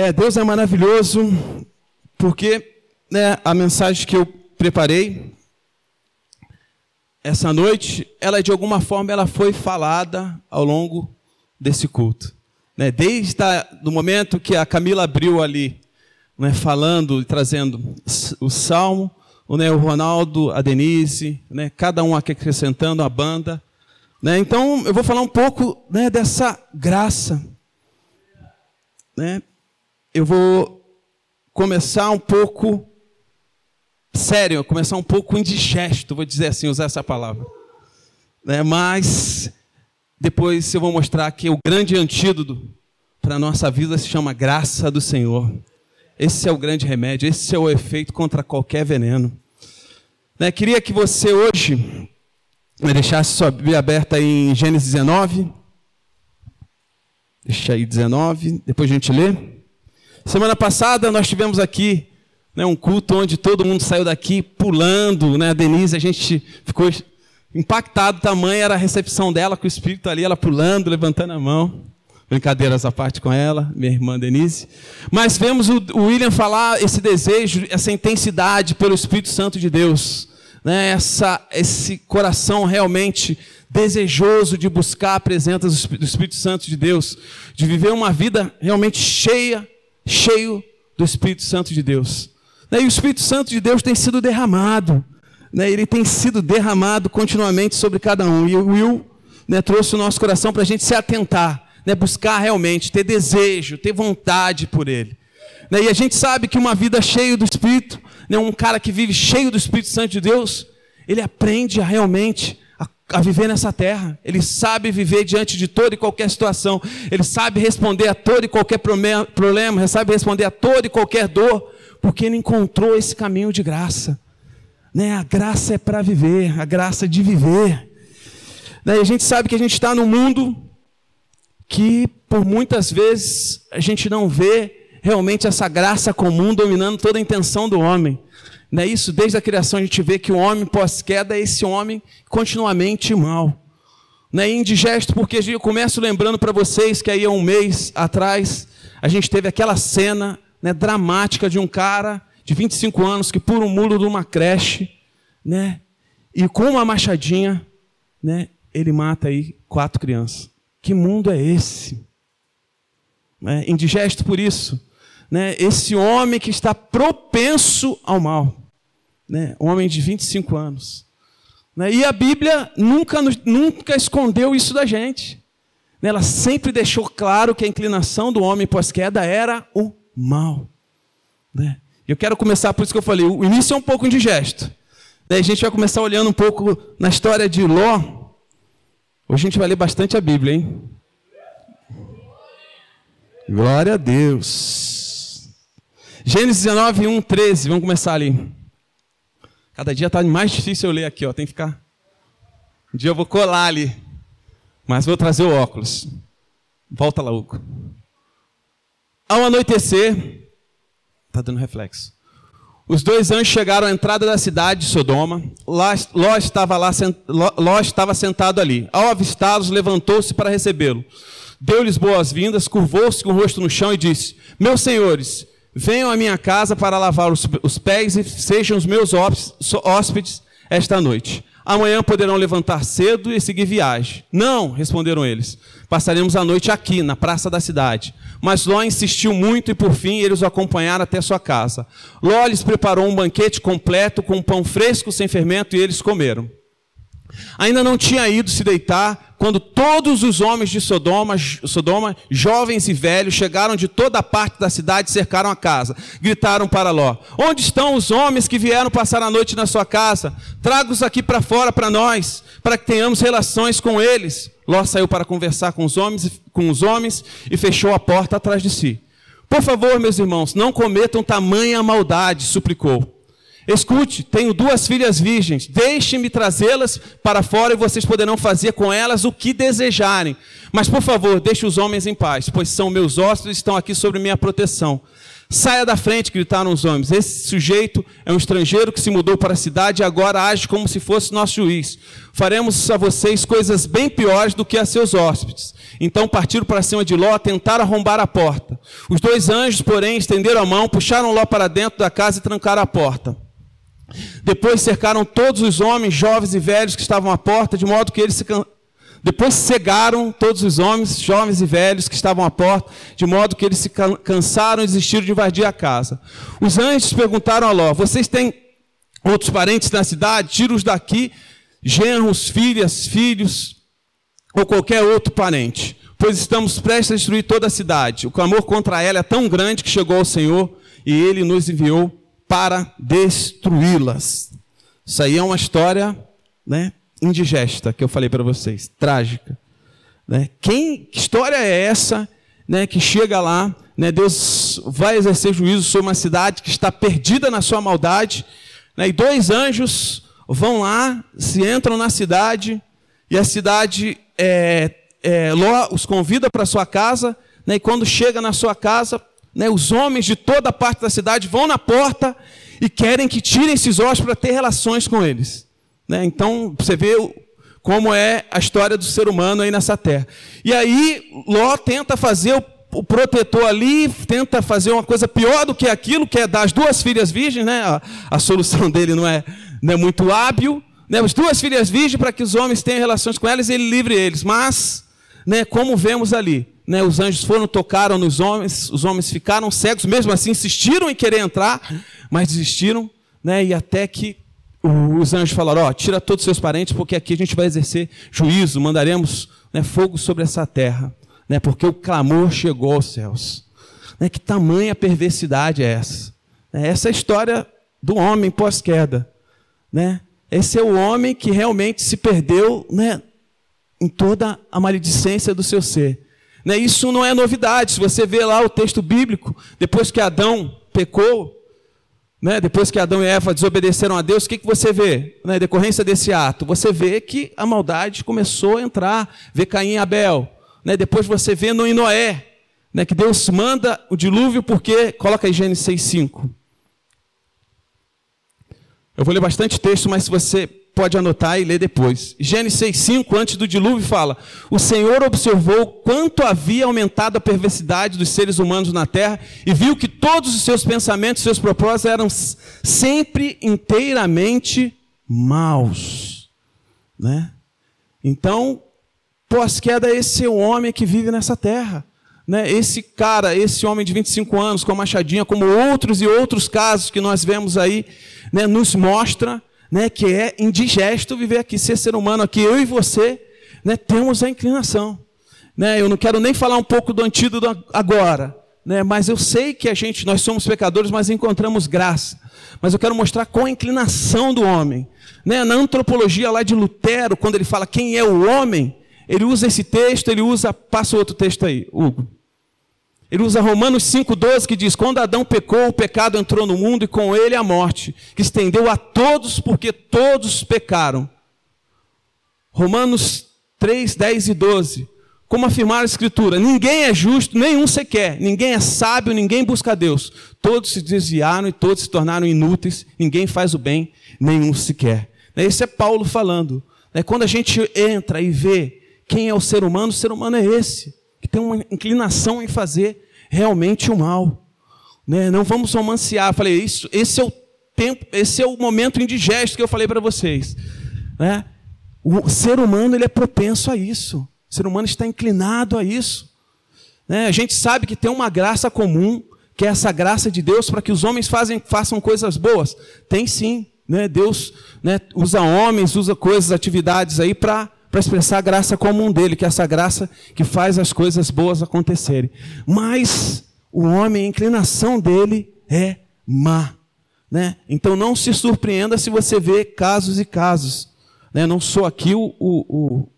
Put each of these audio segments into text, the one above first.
É, Deus é maravilhoso, porque né, a mensagem que eu preparei essa noite, ela de alguma forma ela foi falada ao longo desse culto. Né? Desde o momento que a Camila abriu ali, né, falando e trazendo o salmo, né, o Ronaldo, a Denise, né, cada um aqui acrescentando a banda. Né? Então, eu vou falar um pouco né, dessa graça. Né? Eu vou começar um pouco sério, começar um pouco indigesto, vou dizer assim, usar essa palavra. Né? Mas depois eu vou mostrar que o grande antídoto para a nossa vida se chama graça do Senhor. Esse é o grande remédio, esse é o efeito contra qualquer veneno. Né? Queria que você hoje deixasse sua Bíblia aberta em Gênesis 19. Deixa aí 19, depois a gente lê. Semana passada nós tivemos aqui né, um culto onde todo mundo saiu daqui pulando, né? A Denise, a gente ficou impactado, tamanho era a recepção dela com o Espírito ali, ela pulando, levantando a mão. Brincadeiras à parte com ela, minha irmã Denise. Mas vemos o William falar esse desejo, essa intensidade pelo Espírito Santo de Deus. Né? Essa, esse coração realmente desejoso de buscar a presença do Espírito Santo de Deus. De viver uma vida realmente cheia, cheio do Espírito Santo de Deus. Né? E o Espírito Santo de Deus tem sido derramado. Né? Ele tem sido derramado continuamente sobre cada um. E o Will né, trouxe o nosso coração para a gente se atentar buscar realmente, ter desejo, ter vontade por Ele. E a gente sabe que uma vida cheia do Espírito, um cara que vive cheio do Espírito Santo de Deus, ele aprende a realmente a, viver nessa terra. Ele sabe viver diante de toda e qualquer situação. Ele sabe responder a todo e qualquer problema, ele sabe responder a toda e qualquer dor, porque ele encontrou esse caminho de graça. Né? A graça é para viver, a graça de viver. Né? E a gente sabe que a gente está no mundo que por muitas vezes a gente não vê realmente essa graça comum dominando toda a intenção do homem. Não é isso? Desde a criação a gente vê que o homem pós-queda é esse homem continuamente mal. Não é indigesto, porque eu começo lembrando para vocês que aí há um mês atrás a gente teve aquela cena né, dramática de um cara de 25 anos que pula um muro de uma creche, né, e com uma machadinha, né, ele mata aí quatro crianças. Que mundo é esse? É, indigesto por isso. Né? Esse homem que está propenso ao mal. Né? Um homem de 25 anos. Né? E a Bíblia nunca, nunca escondeu isso da gente. Né? Ela sempre deixou claro que a inclinação do homem pós-queda era o mal. Né? Eu quero começar, por isso que eu falei, o início é um pouco indigesto. Daí a gente vai começar olhando um pouco na história de Ló, Hoje a gente vai ler bastante a Bíblia, hein? Glória a Deus. Gênesis 19, 1, 13. Vamos começar ali. Cada dia está mais difícil eu ler aqui, ó. Tem que ficar. Um dia eu vou colar ali. Mas vou trazer o óculos. Volta lá, Hugo. Ao anoitecer. Está dando reflexo. Os dois anjos chegaram à entrada da cidade de Sodoma. Ló estava, lá, Ló estava sentado ali. Ao avistá-los, levantou-se para recebê-lo. Deu-lhes boas-vindas, curvou-se com o rosto no chão e disse: Meus senhores, venham à minha casa para lavar os, os pés e sejam os meus hóspedes esta noite. Amanhã poderão levantar cedo e seguir viagem. Não, responderam eles. Passaremos a noite aqui, na praça da cidade. Mas Ló insistiu muito e por fim eles o acompanharam até sua casa. Ló lhes preparou um banquete completo com pão fresco sem fermento e eles comeram. Ainda não tinha ido se deitar quando todos os homens de Sodoma, Sodoma, jovens e velhos, chegaram de toda parte da cidade e cercaram a casa. Gritaram para Ló: Onde estão os homens que vieram passar a noite na sua casa? Traga-os aqui para fora para nós, para que tenhamos relações com eles. Ló saiu para conversar com os homens, com os homens e fechou a porta atrás de si. Por favor, meus irmãos, não cometam tamanha maldade, suplicou. Escute, tenho duas filhas virgens, deixe-me trazê-las para fora e vocês poderão fazer com elas o que desejarem. Mas, por favor, deixe os homens em paz, pois são meus hóspedes e estão aqui sobre minha proteção. Saia da frente, gritaram os homens. Esse sujeito é um estrangeiro que se mudou para a cidade e agora age como se fosse nosso juiz. Faremos a vocês coisas bem piores do que a seus hóspedes. Então partiram para cima de Ló, tentaram arrombar a porta. Os dois anjos, porém, estenderam a mão, puxaram Ló para dentro da casa e trancaram a porta. Depois cercaram todos os homens, jovens e velhos que estavam à porta, de modo que eles se can... Depois cegaram todos os homens, jovens e velhos que estavam à porta, de modo que eles se cansaram e desistiram de invadir a casa. Os anjos perguntaram a Ló: Vocês têm outros parentes na cidade? Tira-os daqui, genros, filhas, filhos, ou qualquer outro parente, pois estamos prestes a destruir toda a cidade. O clamor contra ela é tão grande que chegou ao Senhor e ele nos enviou para destruí-las. Isso aí é uma história né, indigesta que eu falei para vocês, trágica. Né? Quem, que história é essa né, que chega lá, né, Deus vai exercer juízo sobre uma cidade que está perdida na sua maldade, né, e dois anjos vão lá, se entram na cidade, e a cidade é, é, Ló os convida para sua casa, né, e quando chega na sua casa, né, os homens de toda parte da cidade vão na porta e querem que tirem esses ossos para ter relações com eles. Né? Então, você vê como é a história do ser humano aí nessa terra. E aí, Ló tenta fazer o, o protetor ali, tenta fazer uma coisa pior do que aquilo, que é dar as duas filhas virgens, né? A, a solução dele não é, não é muito hábil. Né? As duas filhas virgens para que os homens tenham relações com elas e ele livre eles. Mas, né, como vemos ali, né, os anjos foram, tocaram nos homens, os homens ficaram cegos, mesmo assim insistiram em querer entrar, mas desistiram, né, e até que os anjos falaram: Ó, tira todos os seus parentes, porque aqui a gente vai exercer juízo, mandaremos né, fogo sobre essa terra, né, porque o clamor chegou aos céus. Né, que tamanha perversidade é essa? Né, essa é a história do homem pós-queda. Né? Esse é o homem que realmente se perdeu né, em toda a maledicência do seu ser. Né, isso não é novidade. Se você vê lá o texto bíblico, depois que Adão pecou, né, depois que Adão e Eva desobedeceram a Deus, o que, que você vê na né, decorrência desse ato? Você vê que a maldade começou a entrar, vê Caim e Abel. Né, depois você vê no Noé, né, que Deus manda o dilúvio porque, coloca aí Gênesis 6,5. Eu vou ler bastante texto, mas se você pode anotar e ler depois. Gênesis 6,5, antes do dilúvio, fala: O Senhor observou quanto havia aumentado a perversidade dos seres humanos na terra e viu que todos os seus pensamentos, seus propósitos eram sempre inteiramente maus. Né? Então, pós-queda, esse é o homem que vive nessa terra. Né? Esse cara, esse homem de 25 anos com a machadinha, como outros e outros casos que nós vemos aí, né, nos mostra né, que é indigesto viver aqui, ser ser humano aqui. Eu e você né, temos a inclinação. Né? Eu não quero nem falar um pouco do antídoto agora, né, mas eu sei que a gente, nós somos pecadores, mas encontramos graça. Mas eu quero mostrar qual a inclinação do homem. Né? Na antropologia lá de Lutero, quando ele fala quem é o homem, ele usa esse texto, ele usa, passa outro texto aí, Hugo. Ele usa Romanos 5,12 que diz: Quando Adão pecou, o pecado entrou no mundo e com ele a morte, que estendeu a todos porque todos pecaram. Romanos 3, 10 e 12. Como afirmar a Escritura? Ninguém é justo, nenhum sequer. Ninguém é sábio, ninguém busca Deus. Todos se desviaram e todos se tornaram inúteis. Ninguém faz o bem, nenhum sequer. Esse é Paulo falando. Quando a gente entra e vê quem é o ser humano, o ser humano é esse que tem uma inclinação em fazer realmente o mal. Né? Não vamos romancear. Falei, isso, esse é o tempo, esse é o momento indigesto que eu falei para vocês. Né? O ser humano ele é propenso a isso. O ser humano está inclinado a isso. Né? A gente sabe que tem uma graça comum, que é essa graça de Deus para que os homens fazem, façam coisas boas. Tem sim. Né? Deus né, usa homens, usa coisas, atividades aí para para expressar a graça comum dele, que é essa graça que faz as coisas boas acontecerem. Mas o homem, a inclinação dele é má. Né? Então não se surpreenda se você vê casos e casos. Né? Não sou aqui o, o,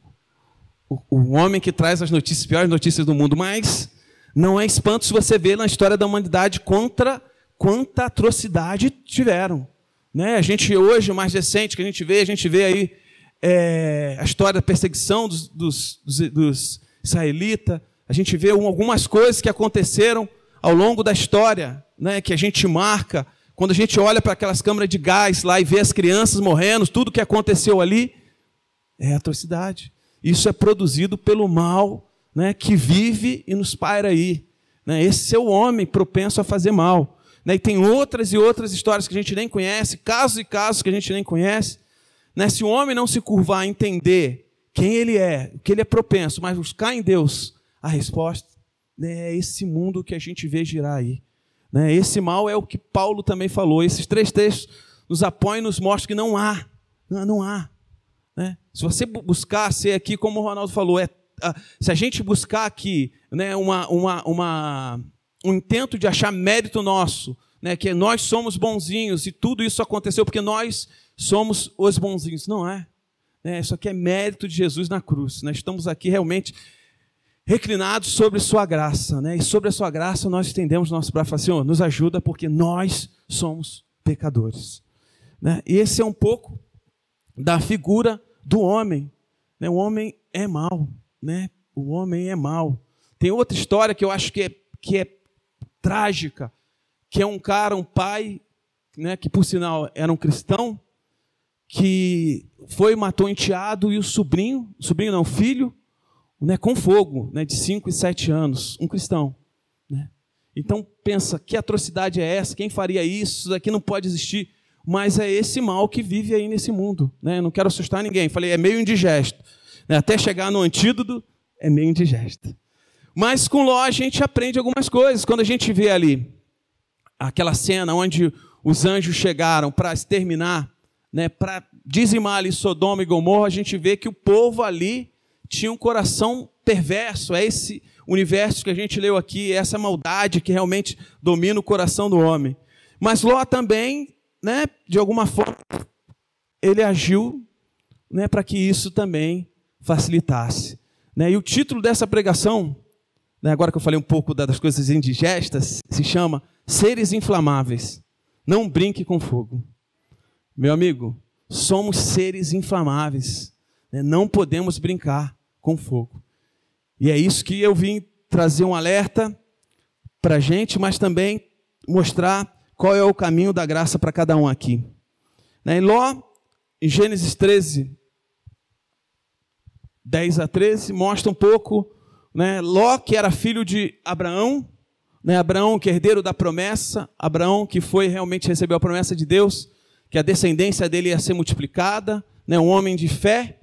o, o homem que traz as notícias, piores notícias do mundo, mas não é espanto se você vê na história da humanidade contra quanta atrocidade tiveram. Né? A gente hoje, mais recente que a gente vê, a gente vê aí é, a história da perseguição dos, dos, dos, dos israelitas, a gente vê algumas coisas que aconteceram ao longo da história, né, que a gente marca. Quando a gente olha para aquelas câmaras de gás lá e vê as crianças morrendo, tudo que aconteceu ali, é atrocidade. Isso é produzido pelo mal né, que vive e nos paira aí. Né? Esse é o homem propenso a fazer mal. Né? E tem outras e outras histórias que a gente nem conhece, casos e casos que a gente nem conhece. Né? Se o homem não se curvar a entender quem ele é, o que ele é propenso, mas buscar em Deus a resposta, né? é esse mundo que a gente vê girar aí. Né? Esse mal é o que Paulo também falou. Esses três textos nos apoiam e nos mostram que não há. Não, não há. Né? Se você buscar ser aqui, como o Ronaldo falou, é, se a gente buscar aqui né, uma, uma, uma, um intento de achar mérito nosso, né, que nós somos bonzinhos e tudo isso aconteceu porque nós somos os bonzinhos. Não é. Né? Isso aqui é mérito de Jesus na cruz. Nós estamos aqui realmente reclinados sobre Sua graça. Né? E sobre a Sua graça nós estendemos nosso braço e falamos, Senhor, nos ajuda porque nós somos pecadores. Né? E esse é um pouco da figura do homem. Né? O homem é mau. Né? O homem é mau. Tem outra história que eu acho que é, que é trágica, que é um cara, um pai, né, que por sinal era um cristão, que foi matou um enteado e o sobrinho, sobrinho não, filho, né, com fogo, né, de 5 e 7 anos, um cristão. Né? Então pensa, que atrocidade é essa? Quem faria isso? Isso daqui não pode existir. Mas é esse mal que vive aí nesse mundo. Né? Não quero assustar ninguém. Falei, é meio indigesto. Né? Até chegar no antídoto, é meio indigesto. Mas com Ló a gente aprende algumas coisas. Quando a gente vê ali aquela cena onde os anjos chegaram para exterminar, né, para dizimar ali Sodoma e Gomorra, a gente vê que o povo ali tinha um coração perverso. É esse universo que a gente leu aqui, é essa maldade que realmente domina o coração do homem. Mas Ló também, né, de alguma forma, ele agiu né, para que isso também facilitasse. Né? E o título dessa pregação né, agora que eu falei um pouco das coisas indigestas, se chama seres inflamáveis. Não brinque com fogo. Meu amigo, somos seres inflamáveis. Né, não podemos brincar com fogo. E é isso que eu vim trazer um alerta para a gente, mas também mostrar qual é o caminho da graça para cada um aqui. Né, em Ló, em Gênesis 13, 10 a 13, mostra um pouco né? Ló, que era filho de Abraão, né? Abraão, que é herdeiro da promessa, Abraão, que foi realmente recebeu a promessa de Deus, que a descendência dele ia ser multiplicada, né? um homem de fé.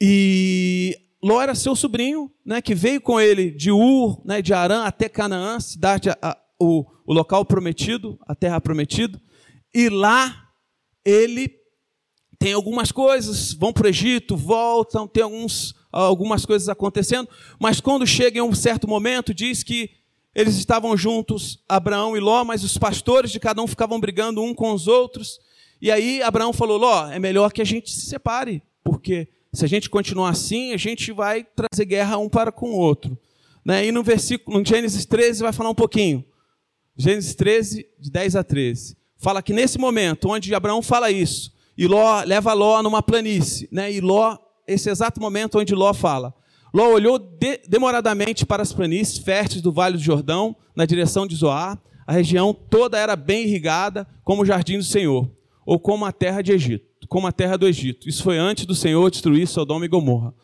E Ló era seu sobrinho, né? que veio com ele de Ur, né? de Arã até Canaã, cidade, a, a, o, o local prometido, a terra prometida. E lá ele tem algumas coisas, vão para o Egito, voltam, tem alguns algumas coisas acontecendo, mas quando chega em um certo momento, diz que eles estavam juntos, Abraão e Ló, mas os pastores de cada um ficavam brigando um com os outros. E aí Abraão falou: Ló, é melhor que a gente se separe, porque se a gente continuar assim, a gente vai trazer guerra um para com o outro. Né? E no versículo, no Gênesis 13, vai falar um pouquinho. Gênesis 13, de 10 a 13. Fala que nesse momento, onde Abraão fala isso, e Ló leva Ló numa planície, né? e Ló esse exato momento onde Ló fala. Ló olhou de, demoradamente para as planícies férteis do Vale do Jordão, na direção de Zoar. A região toda era bem irrigada, como o jardim do Senhor, ou como a terra de Egito, como a terra do Egito. Isso foi antes do Senhor destruir Sodoma e Gomorra.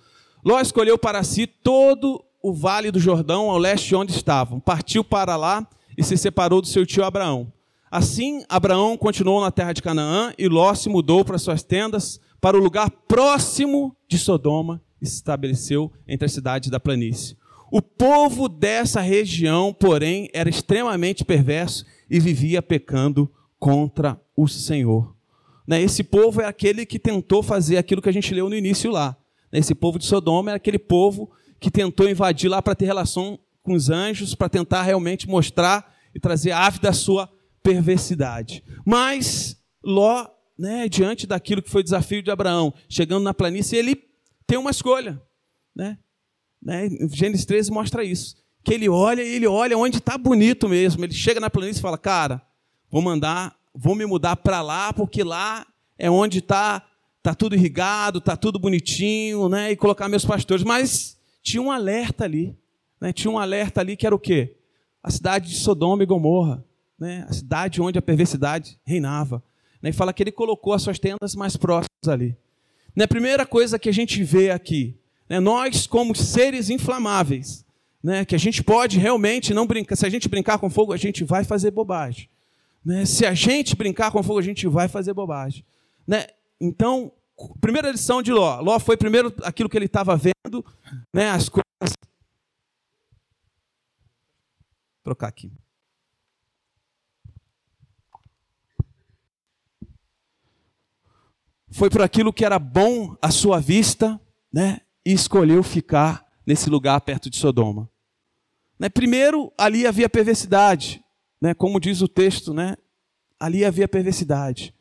Ló escolheu para si todo o vale do Jordão, ao leste de onde estavam. Partiu para lá e se separou do seu tio Abraão. Assim, Abraão continuou na terra de Canaã e Ló se mudou para suas tendas para o lugar próximo de Sodoma e se estabeleceu entre as cidades da planície. O povo dessa região, porém, era extremamente perverso e vivia pecando contra o Senhor. Né, esse povo é aquele que tentou fazer aquilo que a gente leu no início lá. Né, esse povo de Sodoma é aquele povo que tentou invadir lá para ter relação com os anjos, para tentar realmente mostrar e trazer a ave da sua perversidade. Mas Ló né, diante daquilo que foi o desafio de Abraão, chegando na planície, ele tem uma escolha. Né? Né? Gênesis 13 mostra isso. Que ele olha e ele olha onde está bonito mesmo. Ele chega na planície e fala: Cara, vou mandar, vou me mudar para lá, porque lá é onde está tá tudo irrigado, está tudo bonitinho, né? e colocar meus pastores. Mas tinha um alerta ali. Né? Tinha um alerta ali que era o quê? A cidade de Sodoma e Gomorra. Né? A cidade onde a perversidade reinava. Né, e fala que ele colocou as suas tendas mais próximas ali. Né, primeira coisa que a gente vê aqui, né, nós, como seres inflamáveis, né, que a gente pode realmente não brincar. Se a gente brincar com fogo, a gente vai fazer bobagem. Né? Se a gente brincar com fogo, a gente vai fazer bobagem. Né? Então, primeira lição de Ló. Ló foi primeiro aquilo que ele estava vendo, né, as coisas. Vou trocar aqui. Foi por aquilo que era bom à sua vista, né? E escolheu ficar nesse lugar perto de Sodoma. Né? Primeiro, ali havia perversidade, né? como diz o texto, né? ali havia perversidade.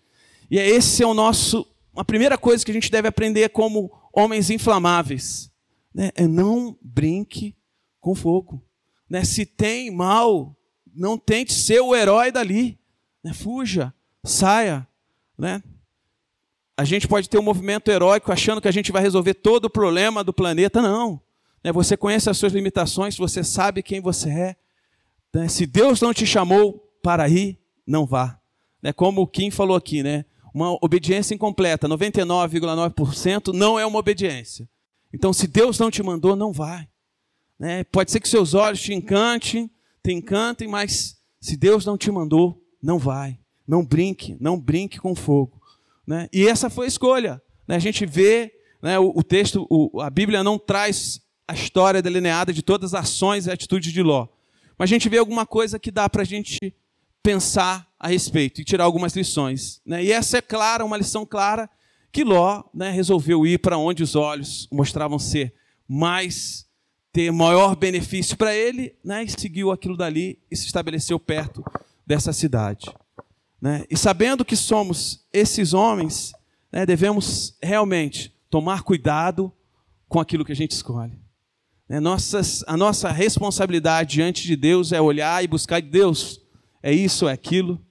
E é esse é o nosso, a primeira coisa que a gente deve aprender como homens inflamáveis, né? é não brinque com fogo. Né? Se tem mal, não tente ser o herói dali, né? fuja, saia, né? A gente pode ter um movimento heróico achando que a gente vai resolver todo o problema do planeta. Não. Né? Você conhece as suas limitações, você sabe quem você é. Né? Se Deus não te chamou para ir, não vá. Né? Como o Kim falou aqui, né? uma obediência incompleta, 99,9% não é uma obediência. Então, se Deus não te mandou, não vai. Pode ser que seus olhos te encantem, te encantem, mas se Deus não te mandou, não vai. Não brinque, não brinque com fogo. Né? E essa foi a escolha. Né? A gente vê né, o, o, texto, o, a Bíblia não traz a história delineada de todas as ações e atitudes de Ló. Mas a gente vê alguma coisa que dá para a gente pensar a respeito e tirar algumas lições. Né? E essa é clara, uma lição clara, que Ló né, resolveu ir para onde os olhos mostravam ser mais, ter maior benefício para ele, né, e seguiu aquilo dali e se estabeleceu perto dessa cidade. Né? E sabendo que somos esses homens, né, devemos realmente tomar cuidado com aquilo que a gente escolhe. Né? Nossas, a nossa responsabilidade diante de Deus é olhar e buscar de Deus. É isso, é aquilo.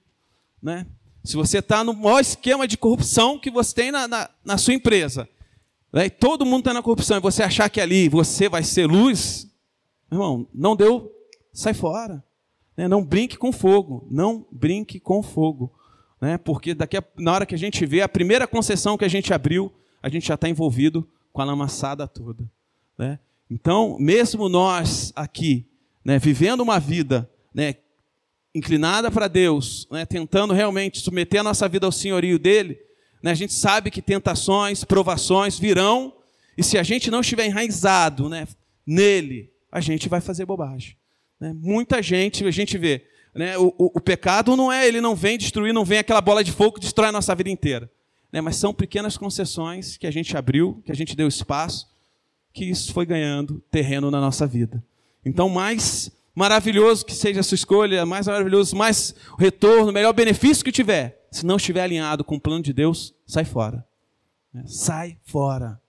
Né? Se você está no maior esquema de corrupção que você tem na, na, na sua empresa, né? todo mundo está na corrupção, e você achar que ali você vai ser luz, irmão, não deu, sai fora. Né? Não brinque com fogo, não brinque com fogo. Né? Porque daqui a, na hora que a gente vê a primeira concessão que a gente abriu, a gente já está envolvido com a lamaçada toda. Né? Então, mesmo nós aqui, né, vivendo uma vida né, inclinada para Deus, né, tentando realmente submeter a nossa vida ao senhorio dele, né, a gente sabe que tentações, provações virão, e se a gente não estiver enraizado né, nele, a gente vai fazer bobagem. Né? Muita gente, a gente vê, né, o, o, o, pecado não é, ele não vem destruir, não vem aquela bola de fogo que destrói a nossa vida inteira. Né, mas são pequenas concessões que a gente abriu, que a gente deu espaço, que isso foi ganhando terreno na nossa vida. Então, mais maravilhoso que seja a sua escolha, mais maravilhoso, mais retorno, melhor benefício que tiver, se não estiver alinhado com o plano de Deus, sai fora. Né? Sai fora.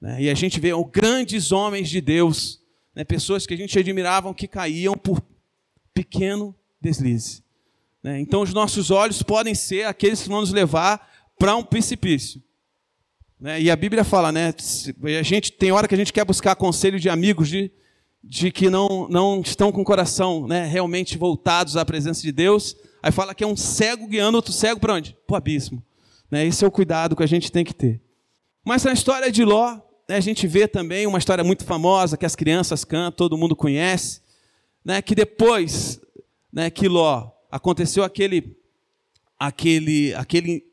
Né? E a gente vê grandes homens de Deus, né? pessoas que a gente admiravam que caíam por pequeno deslize. Né? Então, os nossos olhos podem ser aqueles que vão nos levar para um precipício. Né? E a Bíblia fala, né? A gente tem hora que a gente quer buscar conselho de amigos de, de que não, não estão com o coração né, realmente voltados à presença de Deus. Aí fala que é um cego guiando outro cego para onde? Para o abismo. Né? Esse é o cuidado que a gente tem que ter. Mas na história de Ló, a gente vê também uma história muito famosa que as crianças cantam, todo mundo conhece, né, que depois né, que Ló aconteceu aquele, aquele, aquele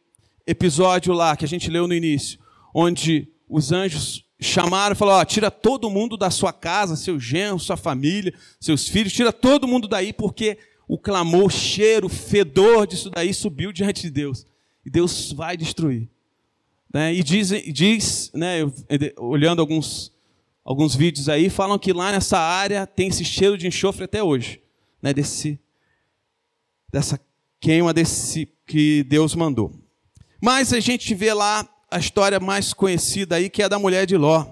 episódio lá que a gente leu no início, onde os anjos chamaram e falaram: tira todo mundo da sua casa, seu genro, sua família, seus filhos, tira todo mundo daí, porque o clamor, o cheiro, o fedor disso daí subiu diante de Deus. E Deus vai destruir. Né? E diz, diz né, olhando alguns, alguns vídeos aí, falam que lá nessa área tem esse cheiro de enxofre até hoje. Né, desse, dessa queima desse que Deus mandou. Mas a gente vê lá a história mais conhecida aí, que é a da mulher de Ló,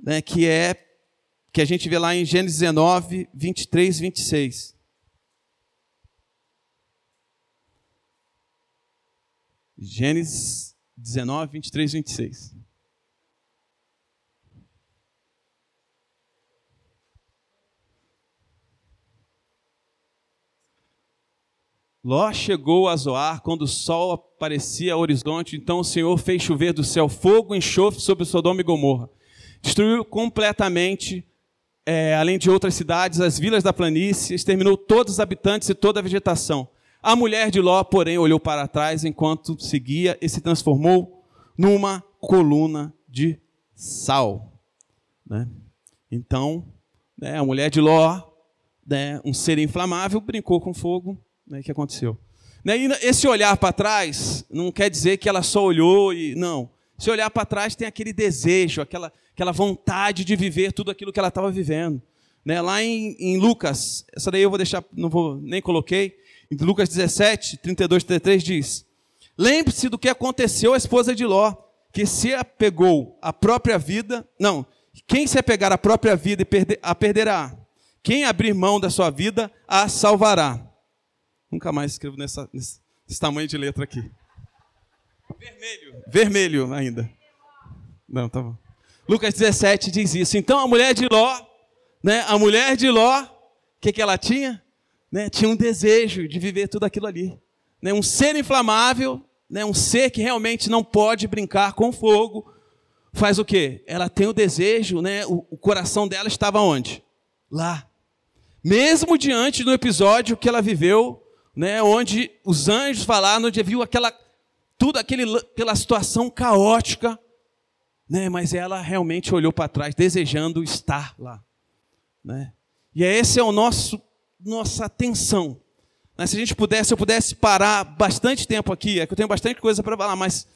né, que é que a gente vê lá em Gênesis 19, 23, 26. Gênesis 19, 23, 26. Ló chegou a Zoar quando o sol aparecia ao horizonte, então o Senhor fez chover do céu fogo e enxofre sobre Sodoma e Gomorra. destruiu completamente, é, além de outras cidades, as vilas da planície, exterminou todos os habitantes e toda a vegetação. A mulher de Ló, porém, olhou para trás enquanto seguia e se transformou numa coluna de sal. Né? Então, né, a mulher de Ló, né, um ser inflamável, brincou com fogo. Né, que aconteceu? Né, e esse olhar para trás não quer dizer que ela só olhou e. Não. Se olhar para trás, tem aquele desejo, aquela, aquela vontade de viver tudo aquilo que ela estava vivendo. Né, lá em, em Lucas, essa daí eu vou deixar, não vou nem coloquei, em Lucas 17, 32, 33 diz: Lembre-se do que aconteceu à esposa de Ló, que se apegou à própria vida, não, quem se apegar à própria vida a perderá. Quem abrir mão da sua vida, a salvará. Nunca mais escrevo nessa, nesse, nesse tamanho de letra aqui. Vermelho. Vermelho ainda. Não, tá bom. Lucas 17 diz isso. Então a mulher de Ló, né, a mulher de Ló, o que, que ela tinha? Né, tinha um desejo de viver tudo aquilo ali. Né, um ser inflamável, né, um ser que realmente não pode brincar com fogo, faz o quê? Ela tem o desejo, né, o, o coração dela estava onde? Lá. Mesmo diante do episódio que ela viveu, né, onde os anjos falaram, onde viu aquela tudo aquele, aquela situação caótica, né, mas ela realmente olhou para trás, desejando estar lá. Né? E esse é o nosso nossa atenção. Se a gente pudesse, eu pudesse parar bastante tempo aqui, é que eu tenho bastante coisa para falar, mas,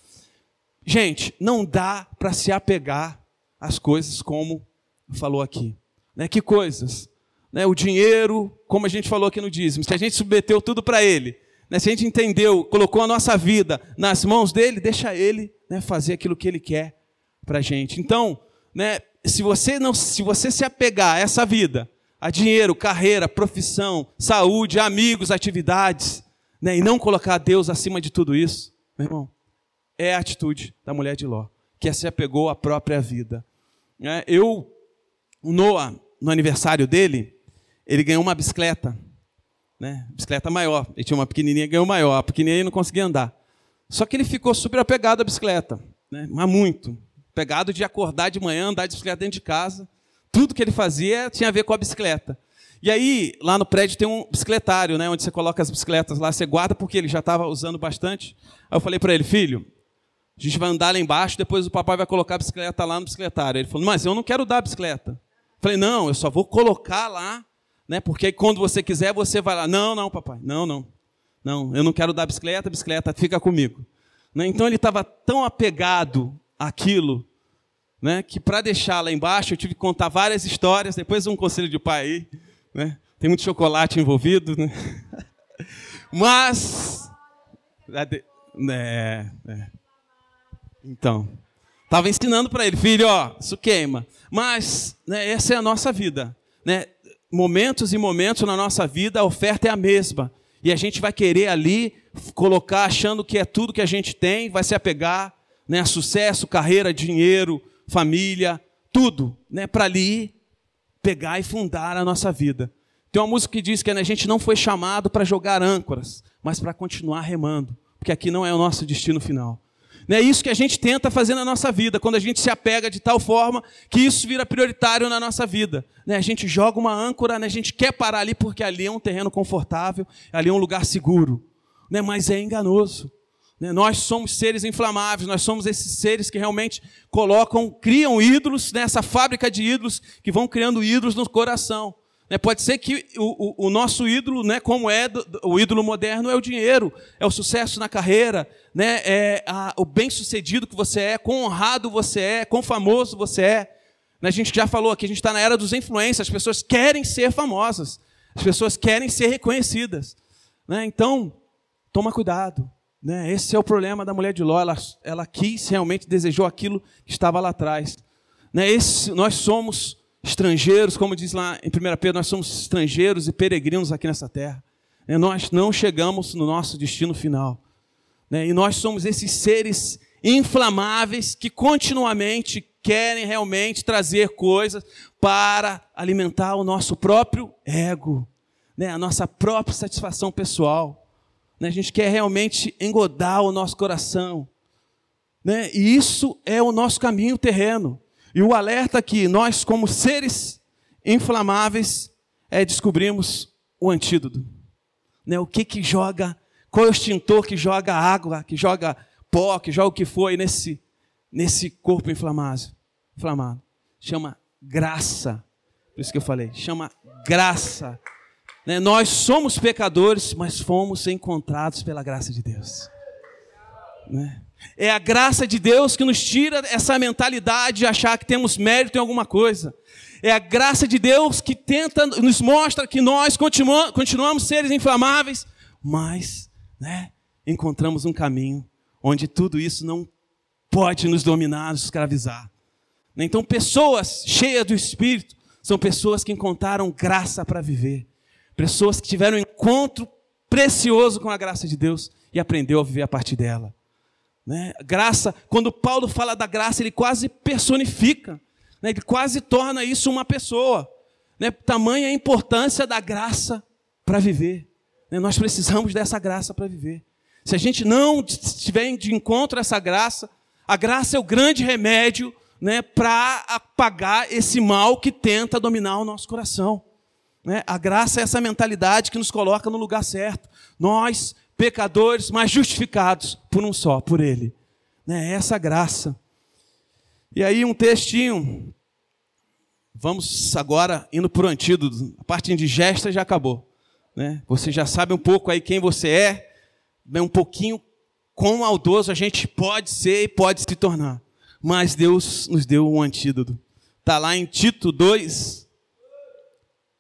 gente, não dá para se apegar às coisas como falou aqui. Né? Que coisas? Né? O dinheiro, como a gente falou aqui no dízimo, se a gente submeteu tudo para ele, né? se a gente entendeu, colocou a nossa vida nas mãos dele, deixa ele né, fazer aquilo que ele quer para a gente. Então, né, se você não, se você se apegar a essa vida, a dinheiro, carreira, profissão, saúde, amigos, atividades, né? e não colocar Deus acima de tudo isso, meu irmão, é a atitude da mulher de Ló, que se apegou à própria vida. É, eu, o Noah, no aniversário dele, ele ganhou uma bicicleta, né? bicicleta maior. Ele tinha uma pequenininha, ganhou maior. A pequenininha não conseguia andar. Só que ele ficou super apegado à bicicleta, né? mas muito. Pegado de acordar de manhã, andar de bicicleta dentro de casa tudo que ele fazia tinha a ver com a bicicleta. E aí, lá no prédio tem um bicicletário, né, onde você coloca as bicicletas lá, você guarda porque ele já estava usando bastante. Aí eu falei para ele, filho, a gente vai andar lá embaixo, depois o papai vai colocar a bicicleta lá no bicicletário. Ele falou, mas eu não quero dar a bicicleta. Eu falei, não, eu só vou colocar lá, né, porque aí quando você quiser, você vai lá. Não, não, papai, não, não. Não, eu não quero dar a bicicleta, a bicicleta fica comigo. Né, então ele estava tão apegado àquilo né, que para deixar lá embaixo eu tive que contar várias histórias, depois um conselho de pai aí, né, tem muito chocolate envolvido, né? mas, é, é. então, estava ensinando para ele, filho, ó, isso queima, mas né, essa é a nossa vida, né? momentos e momentos na nossa vida a oferta é a mesma, e a gente vai querer ali colocar achando que é tudo que a gente tem, vai se apegar né, a sucesso, carreira, dinheiro, família, tudo, né, para ali pegar e fundar a nossa vida. Tem uma música que diz que a gente não foi chamado para jogar âncoras, mas para continuar remando, porque aqui não é o nosso destino final. É isso que a gente tenta fazer na nossa vida, quando a gente se apega de tal forma que isso vira prioritário na nossa vida. Né? A gente joga uma âncora, né? a gente quer parar ali porque ali é um terreno confortável, ali é um lugar seguro. Né? Mas é enganoso. Né? Nós somos seres inflamáveis, nós somos esses seres que realmente colocam, criam ídolos, nessa né? fábrica de ídolos que vão criando ídolos no coração. Né? Pode ser que o, o, o nosso ídolo, né, como é do, o ídolo moderno, é o dinheiro, é o sucesso na carreira, né, é a, o bem-sucedido que você é, quão honrado você é, quão famoso você é. A gente já falou aqui, a gente está na era dos influencers, as pessoas querem ser famosas, as pessoas querem ser reconhecidas. Então, toma cuidado. Né? Esse é o problema da mulher de Ló. Ela, ela quis, realmente desejou aquilo que estava lá atrás. Né? Esse, nós somos estrangeiros, como diz lá em 1 Pedro, nós somos estrangeiros e peregrinos aqui nessa terra. Né? Nós não chegamos no nosso destino final. Né? E nós somos esses seres inflamáveis que continuamente querem realmente trazer coisas para alimentar o nosso próprio ego, né? a nossa própria satisfação pessoal. Né? A gente quer realmente engodar o nosso coração. Né? E isso é o nosso caminho terreno. E o alerta que nós, como seres inflamáveis, é, descobrimos o antídoto. Né? O que que joga, qual é o extintor que joga água, que joga pó, que joga o que foi nesse, nesse corpo inflamado? inflamado. Chama graça. Por isso que eu falei, chama graça. Né? Nós somos pecadores, mas fomos encontrados pela graça de Deus. Né? É a graça de Deus que nos tira essa mentalidade de achar que temos mérito em alguma coisa. É a graça de Deus que tenta, nos mostra que nós continuamos, continuamos seres inflamáveis, mas né, encontramos um caminho onde tudo isso não pode nos dominar, nos escravizar. Então, pessoas cheias do Espírito são pessoas que encontraram graça para viver, pessoas que tiveram um encontro precioso com a graça de Deus e aprendeu a viver a partir dela. Né? Graça, quando Paulo fala da graça, ele quase personifica, né? ele quase torna isso uma pessoa. Né? Tamanha a importância da graça para viver. Né? Nós precisamos dessa graça para viver. Se a gente não estiver de encontro essa graça, a graça é o grande remédio né, para apagar esse mal que tenta dominar o nosso coração. Né? A graça é essa mentalidade que nos coloca no lugar certo. Nós pecadores, mas justificados por um só, por Ele. Né? Essa graça. E aí um textinho. Vamos agora indo para o antídoto. A parte indigesta já acabou. Né? Você já sabe um pouco aí quem você é, um pouquinho quão maldoso a gente pode ser e pode se tornar. Mas Deus nos deu um antídoto. Está lá em Tito 2,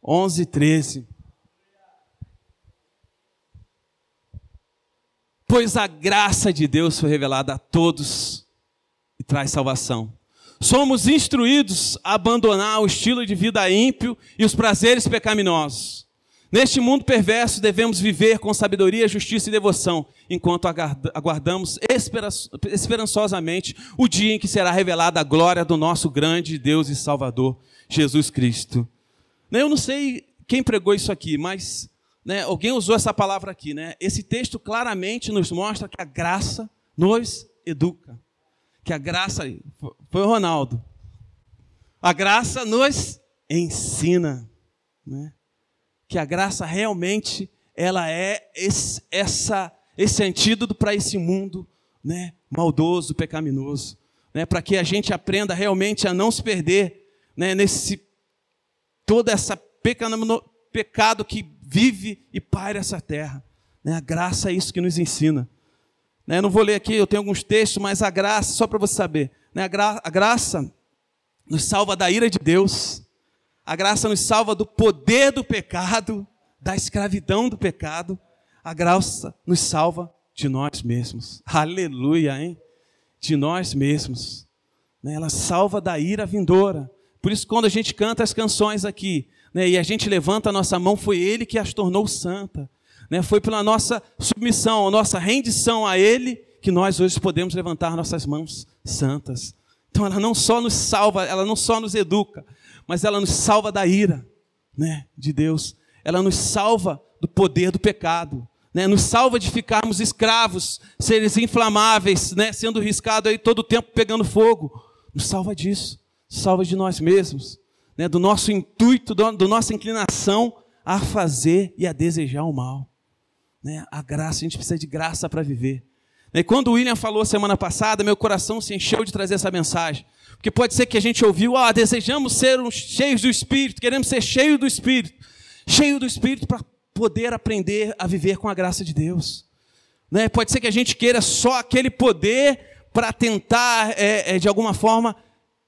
11 e 13. pois a graça de Deus foi revelada a todos e traz salvação. Somos instruídos a abandonar o estilo de vida ímpio e os prazeres pecaminosos. Neste mundo perverso devemos viver com sabedoria, justiça e devoção, enquanto aguardamos esperançosamente o dia em que será revelada a glória do nosso grande Deus e Salvador, Jesus Cristo. Eu não sei quem pregou isso aqui, mas né, alguém usou essa palavra aqui, né? Esse texto claramente nos mostra que a graça nos educa. Que a graça, foi o Ronaldo. A graça nos ensina, né? Que a graça realmente ela é esse, essa, esse antídoto para esse mundo, né? Maldoso, pecaminoso, né? Para que a gente aprenda realmente a não se perder, né? Nesse toda essa pecado que vive e paira essa terra. Né? A graça é isso que nos ensina. Né? Não vou ler aqui, eu tenho alguns textos, mas a graça, só para você saber, né? a, a graça nos salva da ira de Deus, a graça nos salva do poder do pecado, da escravidão do pecado, a graça nos salva de nós mesmos. Aleluia, hein? De nós mesmos. Né? Ela salva da ira vindoura. Por isso, quando a gente canta as canções aqui, né, e a gente levanta a nossa mão, foi Ele que as tornou santa. Né, foi pela nossa submissão, a nossa rendição a Ele, que nós hoje podemos levantar nossas mãos santas. Então ela não só nos salva, ela não só nos educa, mas ela nos salva da ira né, de Deus. Ela nos salva do poder do pecado. Né, nos salva de ficarmos escravos, seres inflamáveis, né, sendo riscado aí todo o tempo pegando fogo. Nos salva disso, salva de nós mesmos né, do nosso intuito, da nossa inclinação a fazer e a desejar o mal. Né? A graça, a gente precisa de graça para viver. E quando o William falou semana passada, meu coração se encheu de trazer essa mensagem. Porque pode ser que a gente ouviu, ah, desejamos ser cheios do Espírito, queremos ser cheios do Espírito. Cheio do Espírito para poder aprender a viver com a graça de Deus. Né? Pode ser que a gente queira só aquele poder para tentar, é, é, de alguma forma,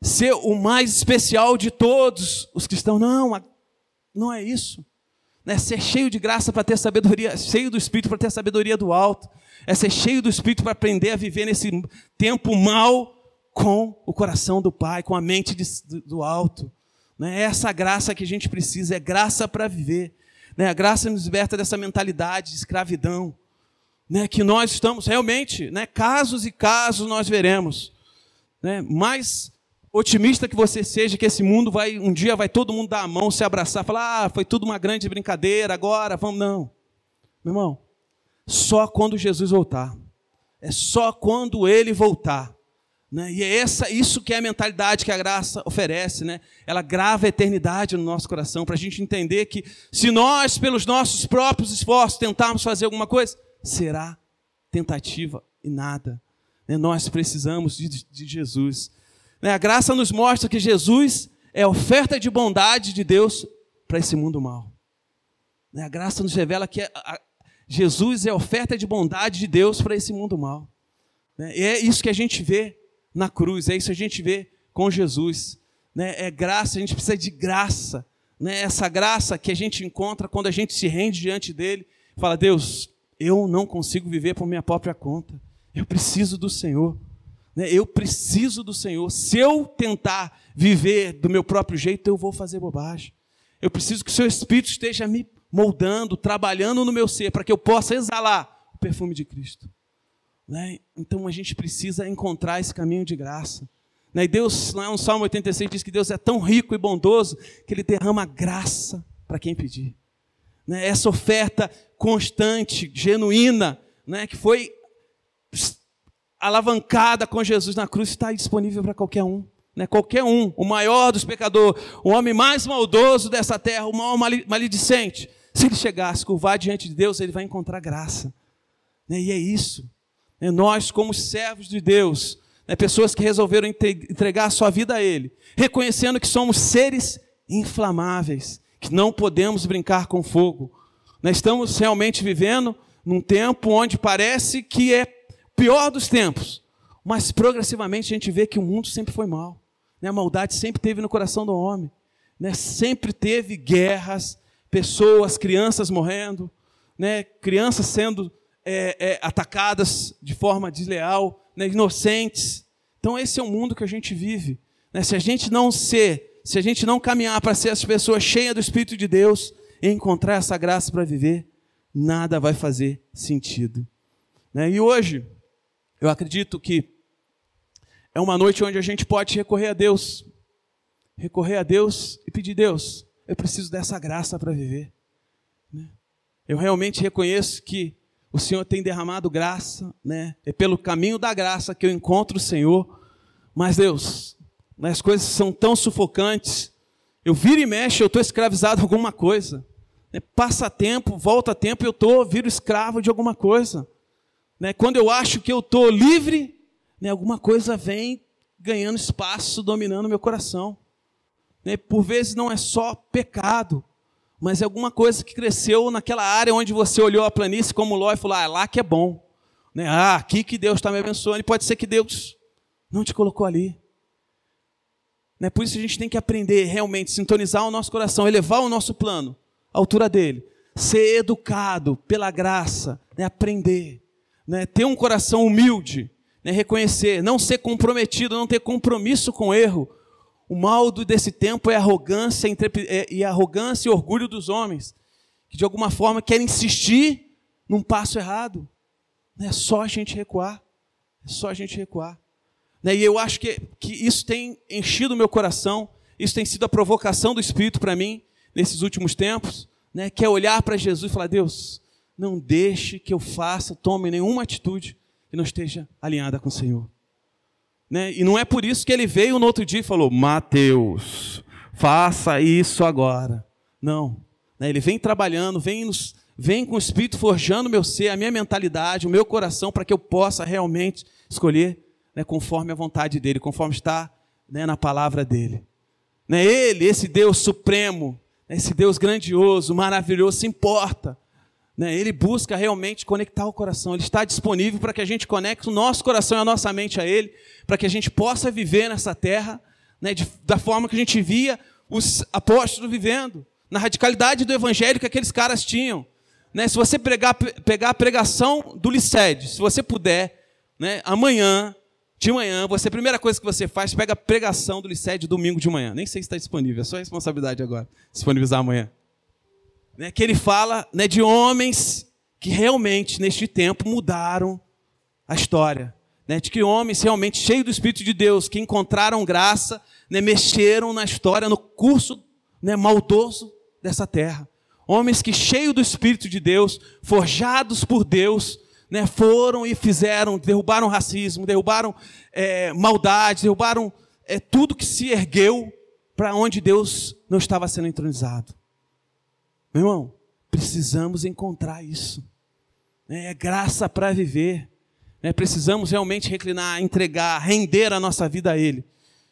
ser o mais especial de todos os cristãos. Não, não é isso. É ser cheio de graça para ter sabedoria, cheio do Espírito para ter sabedoria do alto. É ser cheio do Espírito para aprender a viver nesse tempo mal com o coração do Pai, com a mente de, do alto. É essa graça que a gente precisa, é graça para viver. Né? A graça nos liberta dessa mentalidade de escravidão. Né? Que nós estamos realmente, né? casos e casos nós veremos. Né? Mas otimista que você seja, que esse mundo vai, um dia vai todo mundo dar a mão, se abraçar, falar, ah, foi tudo uma grande brincadeira, agora vamos. Não. Meu irmão, só quando Jesus voltar. É só quando ele voltar. Né? E é essa, isso que é a mentalidade que a graça oferece. Né? Ela grava a eternidade no nosso coração, para a gente entender que se nós, pelos nossos próprios esforços, tentarmos fazer alguma coisa, será tentativa e nada. Né? Nós precisamos de, de Jesus. Né? A graça nos mostra que Jesus é oferta de bondade de Deus para esse mundo mal. Né? A graça nos revela que Jesus é oferta de bondade de Deus para esse mundo mal. Né? E é isso que a gente vê na cruz, é isso que a gente vê com Jesus. É graça, a gente precisa de graça. Essa graça que a gente encontra quando a gente se rende diante dele, fala: Deus, eu não consigo viver por minha própria conta, eu preciso do Senhor. Né? Eu preciso do Senhor. Se eu tentar viver do meu próprio jeito, eu vou fazer bobagem. Eu preciso que o seu Espírito esteja me moldando, trabalhando no meu ser, para que eu possa exalar o perfume de Cristo. Né? Então a gente precisa encontrar esse caminho de graça. Né? E Deus, lá no Salmo 86, diz que Deus é tão rico e bondoso que Ele derrama graça para quem pedir. Essa oferta constante, genuína, que foi alavancada com Jesus na cruz, está disponível para qualquer um. Né? Qualquer um, o maior dos pecadores, o homem mais maldoso dessa terra, o maior maledicente, se ele chegasse, curvar diante de Deus, ele vai encontrar graça. Né? E é isso. Né, nós, como servos de Deus, né, pessoas que resolveram entregar a sua vida a Ele, reconhecendo que somos seres inflamáveis, que não podemos brincar com fogo. Nós estamos realmente vivendo num tempo onde parece que é pior dos tempos, mas progressivamente a gente vê que o mundo sempre foi mal. Né? A maldade sempre teve no coração do homem. Né? Sempre teve guerras, pessoas, crianças morrendo, né? crianças sendo é, é, atacadas de forma desleal, né, inocentes. Então esse é o mundo que a gente vive. Né? Se a gente não ser, se a gente não caminhar para ser as pessoas cheias do Espírito de Deus e encontrar essa graça para viver, nada vai fazer sentido. Né? E hoje, eu acredito que é uma noite onde a gente pode recorrer a Deus, recorrer a Deus e pedir Deus, eu preciso dessa graça para viver. Né? Eu realmente reconheço que o Senhor tem derramado graça, né? É pelo caminho da graça que eu encontro o Senhor. Mas Deus, as coisas são tão sufocantes. Eu viro e mexo, eu estou escravizado a alguma coisa. Né? Passa tempo, volta tempo, eu estou, viro escravo de alguma coisa. Né? Quando eu acho que eu estou livre, né, alguma coisa vem ganhando espaço, dominando meu coração. Né? Por vezes não é só pecado, mas é alguma coisa que cresceu naquela área onde você olhou a planície como Ló e falou: ah, lá que é bom. Né? Ah, aqui que Deus está me abençoando. E pode ser que Deus não te colocou ali. Né? Por isso a gente tem que aprender realmente, sintonizar o nosso coração, elevar o nosso plano à altura dele. Ser educado pela graça, né? aprender. Né? Ter um coração humilde, né? reconhecer, não ser comprometido, não ter compromisso com o erro, o mal desse tempo é arrogância é, e arrogância e orgulho dos homens, que de alguma forma querem insistir num passo errado. É só a gente recuar. É só a gente recuar. Né, e eu acho que, que isso tem enchido o meu coração, isso tem sido a provocação do Espírito para mim nesses últimos tempos, né, que é olhar para Jesus e falar: Deus, não deixe que eu faça, tome nenhuma atitude que não esteja alinhada com o Senhor. Né? E não é por isso que ele veio no outro dia e falou: Mateus, faça isso agora. Não. Né? Ele vem trabalhando, vem, nos, vem com o Espírito forjando meu ser, a minha mentalidade, o meu coração, para que eu possa realmente escolher né, conforme a vontade dele, conforme está né, na palavra dele. Né? Ele, esse Deus supremo, esse Deus grandioso, maravilhoso, se importa né? Ele busca realmente conectar o coração. Ele está disponível para que a gente conecte o nosso coração e a nossa mente a Ele, para que a gente possa viver nessa terra né, de, da forma que a gente via os apóstolos vivendo, na radicalidade do evangelho que aqueles caras tinham. Né? Se você pregar, pegar a pregação do Licede, se você puder, né, amanhã, de manhã, você, a primeira coisa que você faz, pega a pregação do Licede domingo de manhã. Nem sei se está disponível, é só responsabilidade agora, disponibilizar amanhã né, que ele fala né, de homens que realmente, neste tempo, mudaram a história. Né, de que homens realmente cheios do Espírito de Deus, que encontraram graça, né, mexeram na história, no curso né, maldoso dessa terra. Homens que, cheios do Espírito de Deus, forjados por Deus, né, foram e fizeram, derrubaram racismo, derrubaram é, maldade, derrubaram é, tudo que se ergueu para onde Deus não estava sendo entronizado. Meu irmão, precisamos encontrar isso. É graça para viver. É, precisamos realmente reclinar, entregar, render a nossa vida a Ele.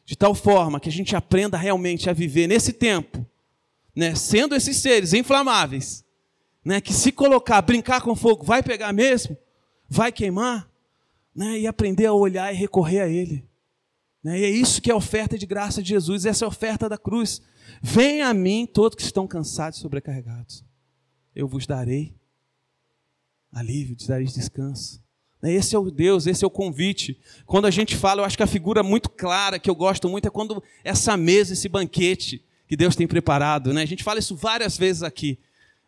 De tal forma que a gente aprenda realmente a viver nesse tempo, né, sendo esses seres inflamáveis, né, que se colocar, brincar com fogo, vai pegar mesmo, vai queimar, né, e aprender a olhar e recorrer a Ele. Né, e é isso que é a oferta de graça de Jesus, essa é a oferta da cruz. Venha a mim todos que estão cansados e sobrecarregados. Eu vos darei alívio, te darei descanso. Né, esse é o Deus, esse é o convite. Quando a gente fala, eu acho que a figura muito clara que eu gosto muito é quando essa mesa, esse banquete que Deus tem preparado. Né? A gente fala isso várias vezes aqui.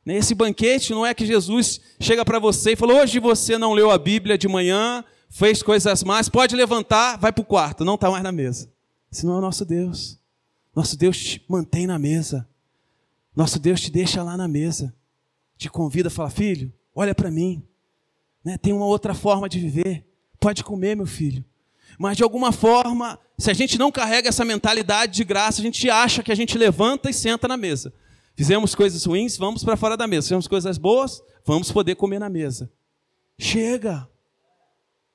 Né, esse banquete não é que Jesus chega para você e falou: hoje você não leu a Bíblia de manhã, fez coisas más, pode levantar, vai para o quarto, não está mais na mesa. Esse não é o nosso Deus. Nosso Deus te mantém na mesa. Nosso Deus te deixa lá na mesa. Te convida, fala, filho, olha para mim. Né? Tem uma outra forma de viver. Pode comer, meu filho. Mas de alguma forma, se a gente não carrega essa mentalidade de graça, a gente acha que a gente levanta e senta na mesa. Fizemos coisas ruins, vamos para fora da mesa. Fizemos coisas boas, vamos poder comer na mesa. Chega.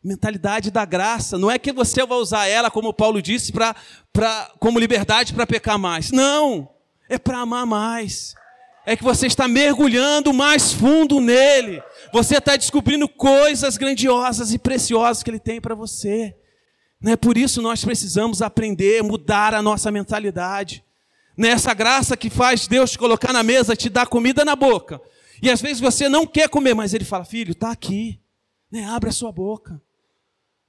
Mentalidade da graça. Não é que você vai usar ela, como Paulo disse, pra, pra, como liberdade para pecar mais. Não. É para amar mais. É que você está mergulhando mais fundo nele. Você está descobrindo coisas grandiosas e preciosas que ele tem para você. Não é por isso nós precisamos aprender, mudar a nossa mentalidade. Nessa graça que faz Deus te colocar na mesa, te dar comida na boca. E às vezes você não quer comer, mas ele fala: Filho, está aqui. Né? Abre a sua boca.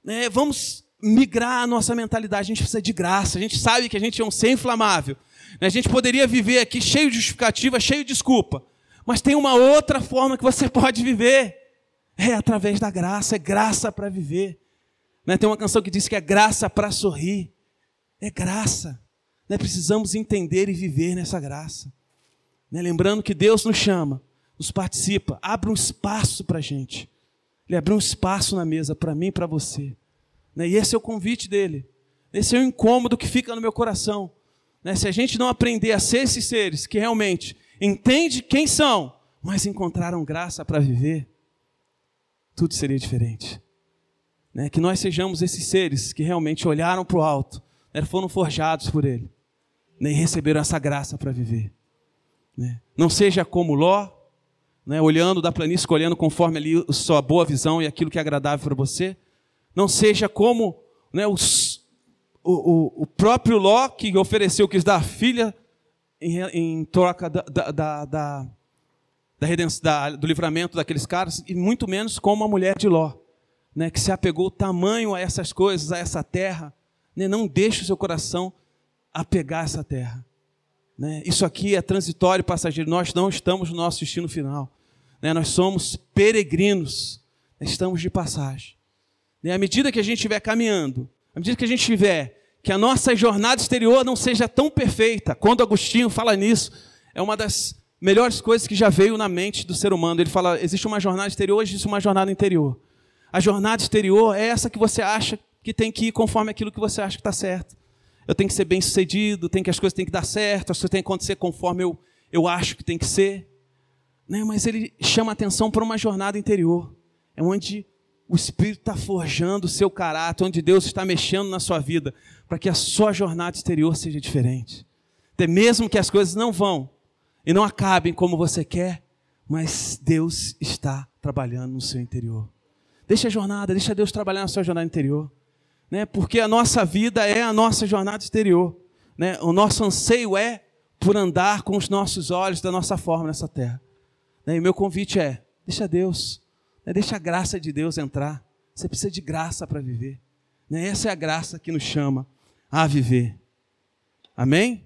Né? Vamos migrar a nossa mentalidade. A gente precisa de graça. A gente sabe que a gente é um ser inflamável. Né? A gente poderia viver aqui cheio de justificativa, cheio de desculpa. Mas tem uma outra forma que você pode viver. É através da graça. É graça para viver. Né? Tem uma canção que diz que é graça para sorrir. É graça. Né? Precisamos entender e viver nessa graça. Né? Lembrando que Deus nos chama, nos participa, abre um espaço para a gente. Ele abriu um espaço na mesa para mim e para você. Né? E esse é o convite dele. Esse é o incômodo que fica no meu coração. Né? Se a gente não aprender a ser esses seres que realmente entende quem são, mas encontraram graça para viver, tudo seria diferente. Né? Que nós sejamos esses seres que realmente olharam para o alto, né? foram forjados por Ele né? e receberam essa graça para viver. Né? Não seja como Ló, né, olhando da planície, escolhendo conforme ali a sua boa visão e aquilo que é agradável para você. Não seja como né, os, o, o, próprio Ló que ofereceu, dar a filha em, em troca da, da, da, da, redenção, do livramento daqueles caras, e muito menos como a mulher de Ló, né, que se apegou tamanho a essas coisas, a essa terra. Né, não deixe o seu coração apegar essa terra. Né? Isso aqui é transitório, passageiro. Nós não estamos no nosso destino final. Né? Nós somos peregrinos. Estamos de passagem. Né? À medida que a gente estiver caminhando, à medida que a gente estiver, que a nossa jornada exterior não seja tão perfeita. Quando Agostinho fala nisso, é uma das melhores coisas que já veio na mente do ser humano. Ele fala: existe uma jornada exterior, existe uma jornada interior. A jornada exterior é essa que você acha que tem que ir conforme aquilo que você acha que está certo eu tenho que ser bem sucedido, tem que as coisas têm que dar certo, as coisas têm que acontecer conforme eu, eu acho que tem que ser. Né? Mas ele chama atenção para uma jornada interior. É onde o Espírito está forjando o seu caráter, onde Deus está mexendo na sua vida, para que a sua jornada exterior seja diferente. Até mesmo que as coisas não vão e não acabem como você quer, mas Deus está trabalhando no seu interior. Deixa a jornada, deixa Deus trabalhar na sua jornada interior né? porque a nossa vida é a nossa jornada exterior. Né? O nosso anseio é por andar com os nossos olhos da nossa forma nessa terra. Né? E meu convite é: deixa Deus, né? deixa a graça de Deus entrar. Você precisa de graça para viver. Né? Essa é a graça que nos chama a viver. Amém?